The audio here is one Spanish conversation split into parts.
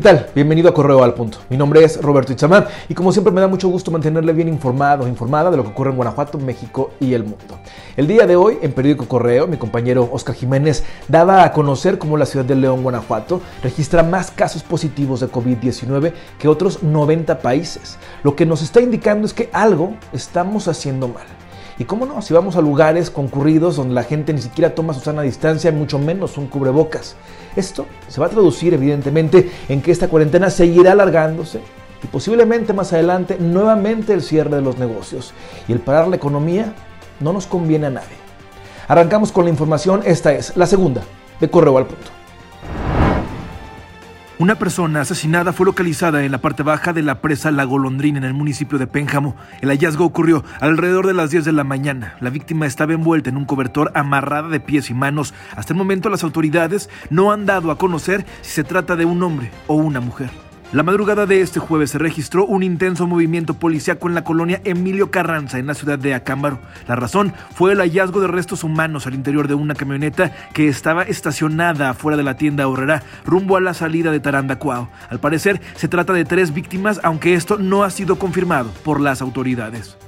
tal? Bienvenido a Correo al Punto. Mi nombre es Roberto Itzamán y como siempre me da mucho gusto mantenerle bien informado, informada de lo que ocurre en Guanajuato, México y el mundo. El día de hoy, en Periódico Correo, mi compañero Oscar Jiménez daba a conocer cómo la ciudad de León, Guanajuato, registra más casos positivos de COVID-19 que otros 90 países. Lo que nos está indicando es que algo estamos haciendo mal. Y cómo no, si vamos a lugares concurridos donde la gente ni siquiera toma su sana distancia, mucho menos un cubrebocas. Esto se va a traducir evidentemente en que esta cuarentena seguirá alargándose y posiblemente más adelante nuevamente el cierre de los negocios. Y el parar la economía no nos conviene a nadie. Arrancamos con la información, esta es la segunda de Correo al Punto. Una persona asesinada fue localizada en la parte baja de la presa La Golondrina en el municipio de Pénjamo. El hallazgo ocurrió alrededor de las 10 de la mañana. La víctima estaba envuelta en un cobertor amarrada de pies y manos. Hasta el momento las autoridades no han dado a conocer si se trata de un hombre o una mujer. La madrugada de este jueves se registró un intenso movimiento policiaco en la colonia Emilio Carranza, en la ciudad de Acámbaro. La razón fue el hallazgo de restos humanos al interior de una camioneta que estaba estacionada afuera de la tienda Horrera, rumbo a la salida de Tarandacuao. Al parecer, se trata de tres víctimas, aunque esto no ha sido confirmado por las autoridades.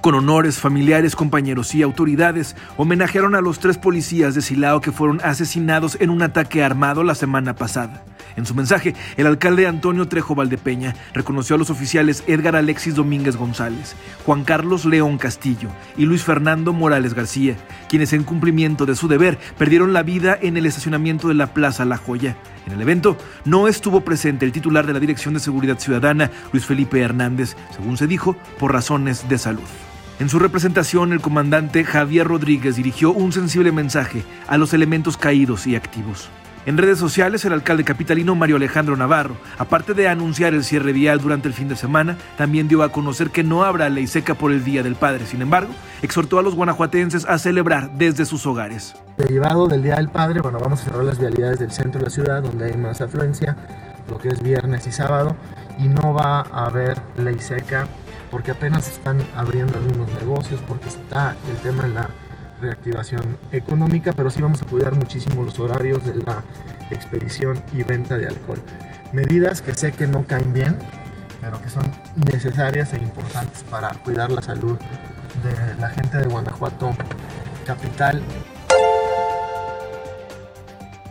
Con honores, familiares, compañeros y autoridades homenajearon a los tres policías de Silao que fueron asesinados en un ataque armado la semana pasada. En su mensaje, el alcalde Antonio Trejo Valdepeña reconoció a los oficiales Edgar Alexis Domínguez González, Juan Carlos León Castillo y Luis Fernando Morales García, quienes en cumplimiento de su deber perdieron la vida en el estacionamiento de la Plaza La Joya. En el evento no estuvo presente el titular de la Dirección de Seguridad Ciudadana, Luis Felipe Hernández, según se dijo, por razones de salud. En su representación, el comandante Javier Rodríguez dirigió un sensible mensaje a los elementos caídos y activos. En redes sociales, el alcalde capitalino Mario Alejandro Navarro, aparte de anunciar el cierre vial durante el fin de semana, también dio a conocer que no habrá ley seca por el Día del Padre. Sin embargo, exhortó a los guanajuatenses a celebrar desde sus hogares. Derivado del Día del Padre, bueno, vamos a cerrar las vialidades del centro de la ciudad donde hay más afluencia, lo que es viernes y sábado, y no va a haber ley seca porque apenas están abriendo algunos negocios, porque está el tema de la reactivación económica, pero sí vamos a cuidar muchísimo los horarios de la expedición y venta de alcohol. Medidas que sé que no caen bien, pero que son necesarias e importantes para cuidar la salud de la gente de Guanajuato capital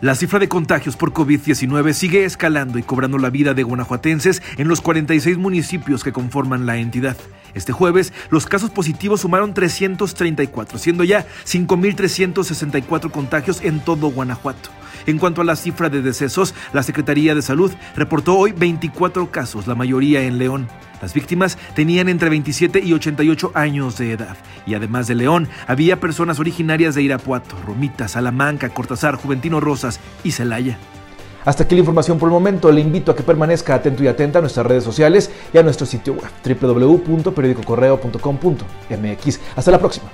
la cifra de contagios por COVID-19 sigue escalando y cobrando la vida de guanajuatenses en los 46 municipios que conforman la entidad. Este jueves, los casos positivos sumaron 334, siendo ya 5.364 contagios en todo Guanajuato. En cuanto a la cifra de decesos, la Secretaría de Salud reportó hoy 24 casos, la mayoría en León. Las víctimas tenían entre 27 y 88 años de edad. Y además de León, había personas originarias de Irapuato, Romita, Salamanca, Cortázar, Juventino Rosas y Celaya. Hasta aquí la información por el momento. Le invito a que permanezca atento y atenta a nuestras redes sociales y a nuestro sitio web www.periodicocorreo.com.mx. Hasta la próxima.